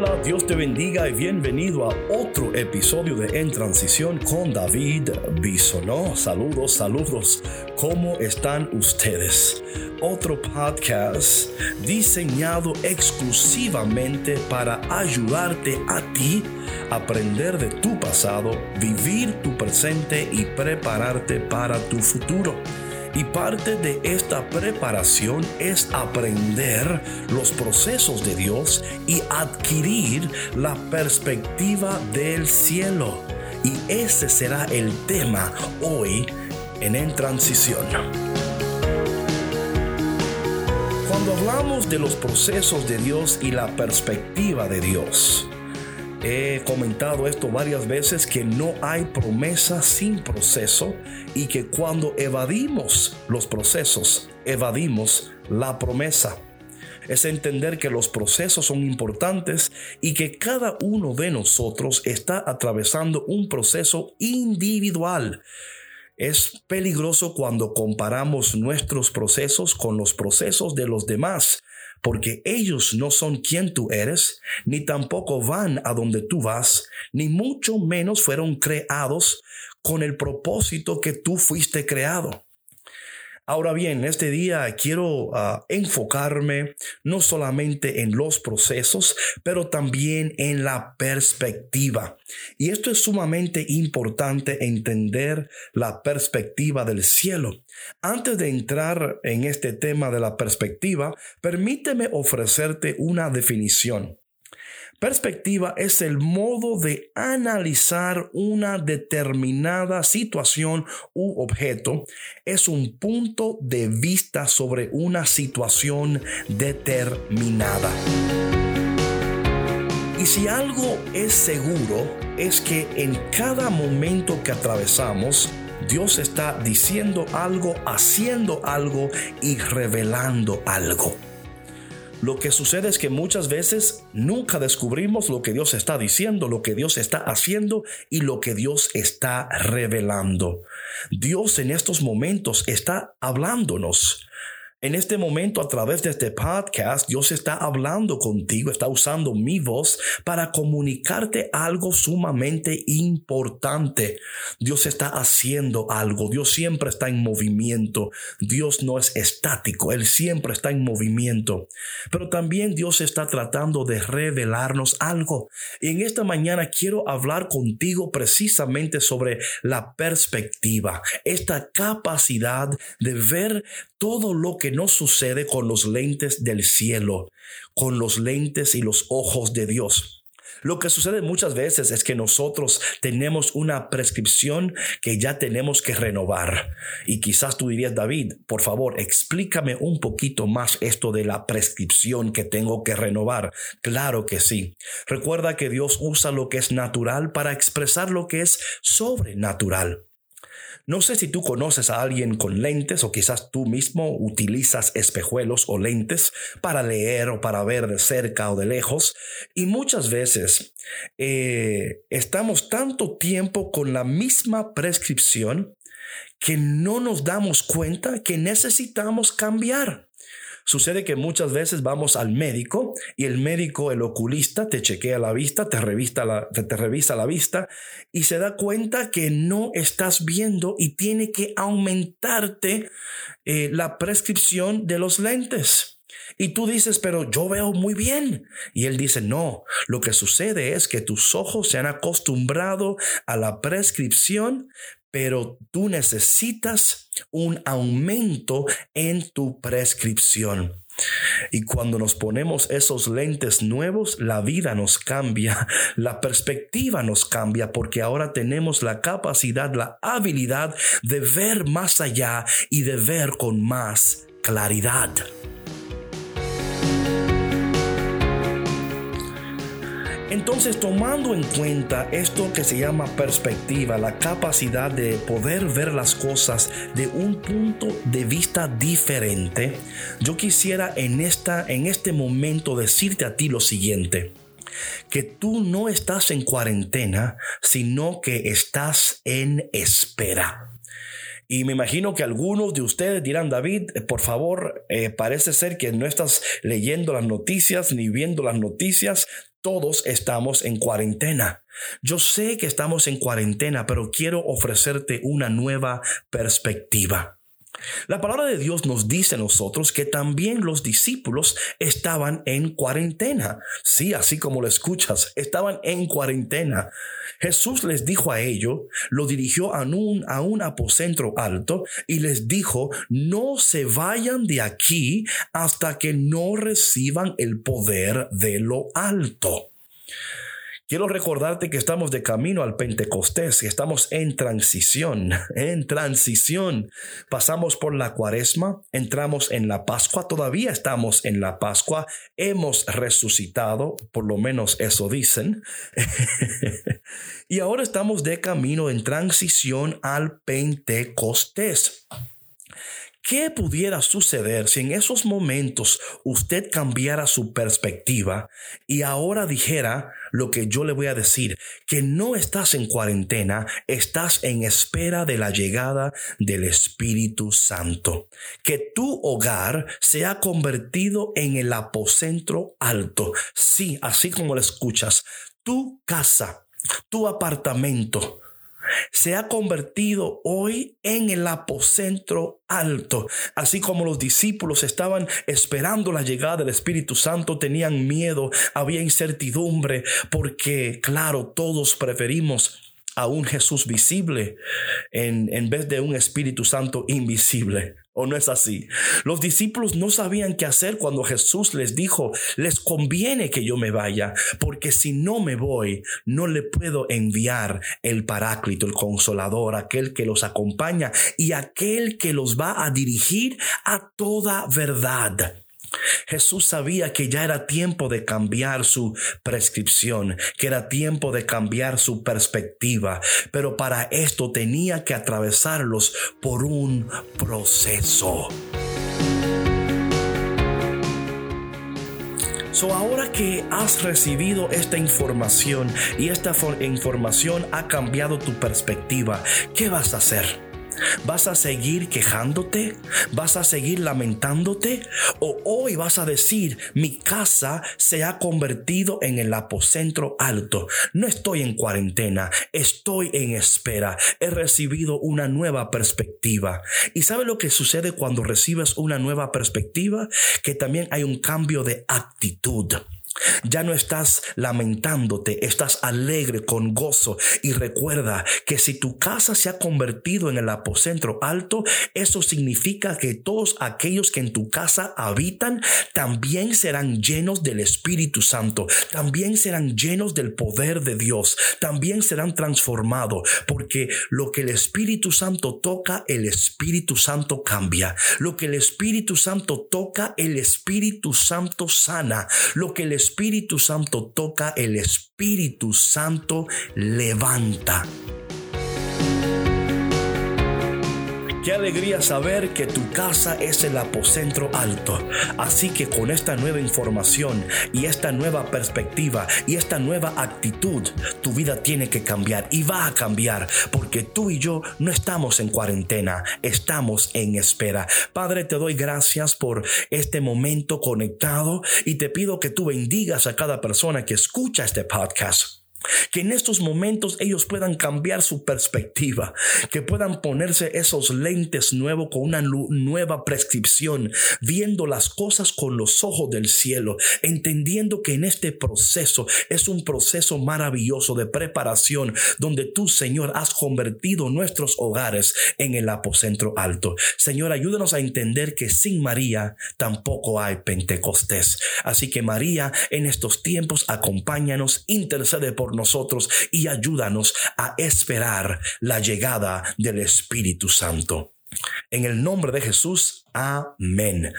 Hola, Dios te bendiga y bienvenido a otro episodio de En Transición con David Bisonó. Saludos, saludos. ¿Cómo están ustedes? Otro podcast diseñado exclusivamente para ayudarte a ti aprender de tu pasado, vivir tu presente y prepararte para tu futuro. Y parte de esta preparación es aprender los procesos de Dios y adquirir la perspectiva del cielo. Y ese será el tema hoy en En Transición. Cuando hablamos de los procesos de Dios y la perspectiva de Dios, He comentado esto varias veces que no hay promesa sin proceso y que cuando evadimos los procesos, evadimos la promesa. Es entender que los procesos son importantes y que cada uno de nosotros está atravesando un proceso individual. Es peligroso cuando comparamos nuestros procesos con los procesos de los demás porque ellos no son quien tú eres, ni tampoco van a donde tú vas, ni mucho menos fueron creados con el propósito que tú fuiste creado. Ahora bien, este día quiero ah, enfocarme no solamente en los procesos, pero también en la perspectiva. Y esto es sumamente importante entender la perspectiva del cielo. Antes de entrar en este tema de la perspectiva, permíteme ofrecerte una definición. Perspectiva es el modo de analizar una determinada situación u objeto. Es un punto de vista sobre una situación determinada. Y si algo es seguro, es que en cada momento que atravesamos, Dios está diciendo algo, haciendo algo y revelando algo. Lo que sucede es que muchas veces nunca descubrimos lo que Dios está diciendo, lo que Dios está haciendo y lo que Dios está revelando. Dios en estos momentos está hablándonos. En este momento, a través de este podcast, Dios está hablando contigo, está usando mi voz para comunicarte algo sumamente importante. Dios está haciendo algo, Dios siempre está en movimiento, Dios no es estático, Él siempre está en movimiento. Pero también Dios está tratando de revelarnos algo. Y en esta mañana quiero hablar contigo precisamente sobre la perspectiva, esta capacidad de ver todo lo que no sucede con los lentes del cielo, con los lentes y los ojos de Dios. Lo que sucede muchas veces es que nosotros tenemos una prescripción que ya tenemos que renovar. Y quizás tú dirías, David, por favor, explícame un poquito más esto de la prescripción que tengo que renovar. Claro que sí. Recuerda que Dios usa lo que es natural para expresar lo que es sobrenatural. No sé si tú conoces a alguien con lentes o quizás tú mismo utilizas espejuelos o lentes para leer o para ver de cerca o de lejos. Y muchas veces eh, estamos tanto tiempo con la misma prescripción que no nos damos cuenta que necesitamos cambiar. Sucede que muchas veces vamos al médico y el médico, el oculista, te chequea la vista, te, la, te, revisa la vista y se da cuenta que no estás viendo y tiene que aumentarte eh, la prescripción de los lentes. Y tú dices, pero yo veo muy bien. Y él dice, no, lo que sucede es que tus ojos se han acostumbrado a la prescripción, pero tú necesitas un aumento en tu prescripción. Y cuando nos ponemos esos lentes nuevos, la vida nos cambia, la perspectiva nos cambia, porque ahora tenemos la capacidad, la habilidad de ver más allá y de ver con más claridad. Entonces, tomando en cuenta esto que se llama perspectiva, la capacidad de poder ver las cosas de un punto de vista diferente, yo quisiera en, esta, en este momento decirte a ti lo siguiente que tú no estás en cuarentena, sino que estás en espera. Y me imagino que algunos de ustedes dirán, David, eh, por favor, eh, parece ser que no estás leyendo las noticias ni viendo las noticias. Todos estamos en cuarentena. Yo sé que estamos en cuarentena, pero quiero ofrecerte una nueva perspectiva. La palabra de Dios nos dice a nosotros que también los discípulos estaban en cuarentena. Sí, así como lo escuchas, estaban en cuarentena. Jesús les dijo a ellos, lo dirigió a un, a un apocentro alto y les dijo, no se vayan de aquí hasta que no reciban el poder de lo alto. Quiero recordarte que estamos de camino al Pentecostés, estamos en transición, en transición. Pasamos por la cuaresma, entramos en la Pascua, todavía estamos en la Pascua, hemos resucitado, por lo menos eso dicen. y ahora estamos de camino en transición al Pentecostés. ¿Qué pudiera suceder si en esos momentos usted cambiara su perspectiva y ahora dijera lo que yo le voy a decir, que no estás en cuarentena, estás en espera de la llegada del Espíritu Santo, que tu hogar se ha convertido en el apocentro alto, sí, así como lo escuchas, tu casa, tu apartamento, se ha convertido hoy en el apocentro alto. Así como los discípulos estaban esperando la llegada del Espíritu Santo, tenían miedo, había incertidumbre, porque claro, todos preferimos a un Jesús visible en, en vez de un Espíritu Santo invisible. ¿O no es así? Los discípulos no sabían qué hacer cuando Jesús les dijo, les conviene que yo me vaya, porque si no me voy, no le puedo enviar el paráclito, el consolador, aquel que los acompaña y aquel que los va a dirigir a toda verdad. Jesús sabía que ya era tiempo de cambiar su prescripción, que era tiempo de cambiar su perspectiva, pero para esto tenía que atravesarlos por un proceso. So ahora que has recibido esta información y esta información ha cambiado tu perspectiva, ¿qué vas a hacer? ¿Vas a seguir quejándote? ¿Vas a seguir lamentándote? ¿O hoy vas a decir, mi casa se ha convertido en el apocentro alto? No estoy en cuarentena, estoy en espera. He recibido una nueva perspectiva. ¿Y sabe lo que sucede cuando recibes una nueva perspectiva? Que también hay un cambio de actitud. Ya no estás lamentándote, estás alegre con gozo y recuerda que si tu casa se ha convertido en el apocentro alto, eso significa que todos aquellos que en tu casa habitan también serán llenos del Espíritu Santo, también serán llenos del poder de Dios, también serán transformados, porque lo que el Espíritu Santo toca, el Espíritu Santo cambia. Lo que el Espíritu Santo toca, el Espíritu Santo sana. Lo que el Espíritu Santo toca, el Espíritu Santo levanta. Qué alegría saber que tu casa es el apocentro alto. Así que con esta nueva información y esta nueva perspectiva y esta nueva actitud, tu vida tiene que cambiar y va a cambiar porque tú y yo no estamos en cuarentena, estamos en espera. Padre, te doy gracias por este momento conectado y te pido que tú bendigas a cada persona que escucha este podcast. Que en estos momentos ellos puedan cambiar su perspectiva, que puedan ponerse esos lentes nuevos con una nueva prescripción, viendo las cosas con los ojos del cielo, entendiendo que en este proceso es un proceso maravilloso de preparación donde tú, Señor, has convertido nuestros hogares en el apocentro alto. Señor, ayúdanos a entender que sin María tampoco hay Pentecostés. Así que María, en estos tiempos, acompáñanos, intercede por nosotros y ayúdanos a esperar la llegada del Espíritu Santo. En el nombre de Jesús, Amén.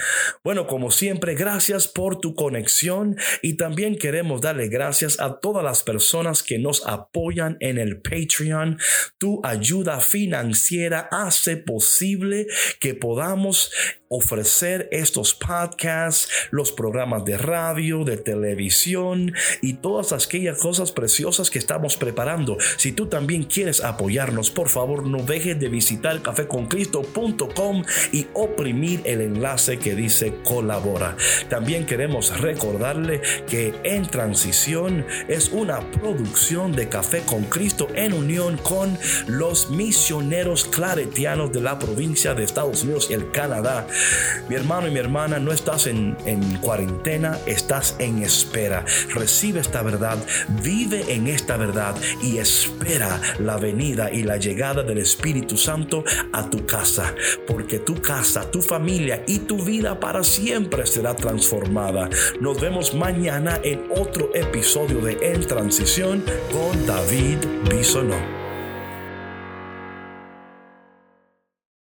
Bueno, como siempre, gracias por tu conexión y también queremos darle gracias a todas las personas que nos apoyan en el Patreon. Tu ayuda financiera hace posible que podamos ofrecer estos podcasts, los programas de radio, de televisión y todas aquellas cosas preciosas que estamos preparando. Si tú también quieres apoyarnos, por favor no dejes de visitar cafeconcristo.com y oprimir el enlace que dice colabora. También queremos recordarle que En Transición es una producción de Café con Cristo en unión con los misioneros claretianos de la provincia de Estados Unidos y el Canadá. Mi hermano y mi hermana, no estás en, en cuarentena, estás en espera. Recibe esta verdad, vive en esta verdad y espera la venida y la llegada del Espíritu Santo a tu casa, porque tu casa, tu familia y tu vida para siempre será transformada. Nos vemos mañana en otro episodio de En Transición con David Bisonó.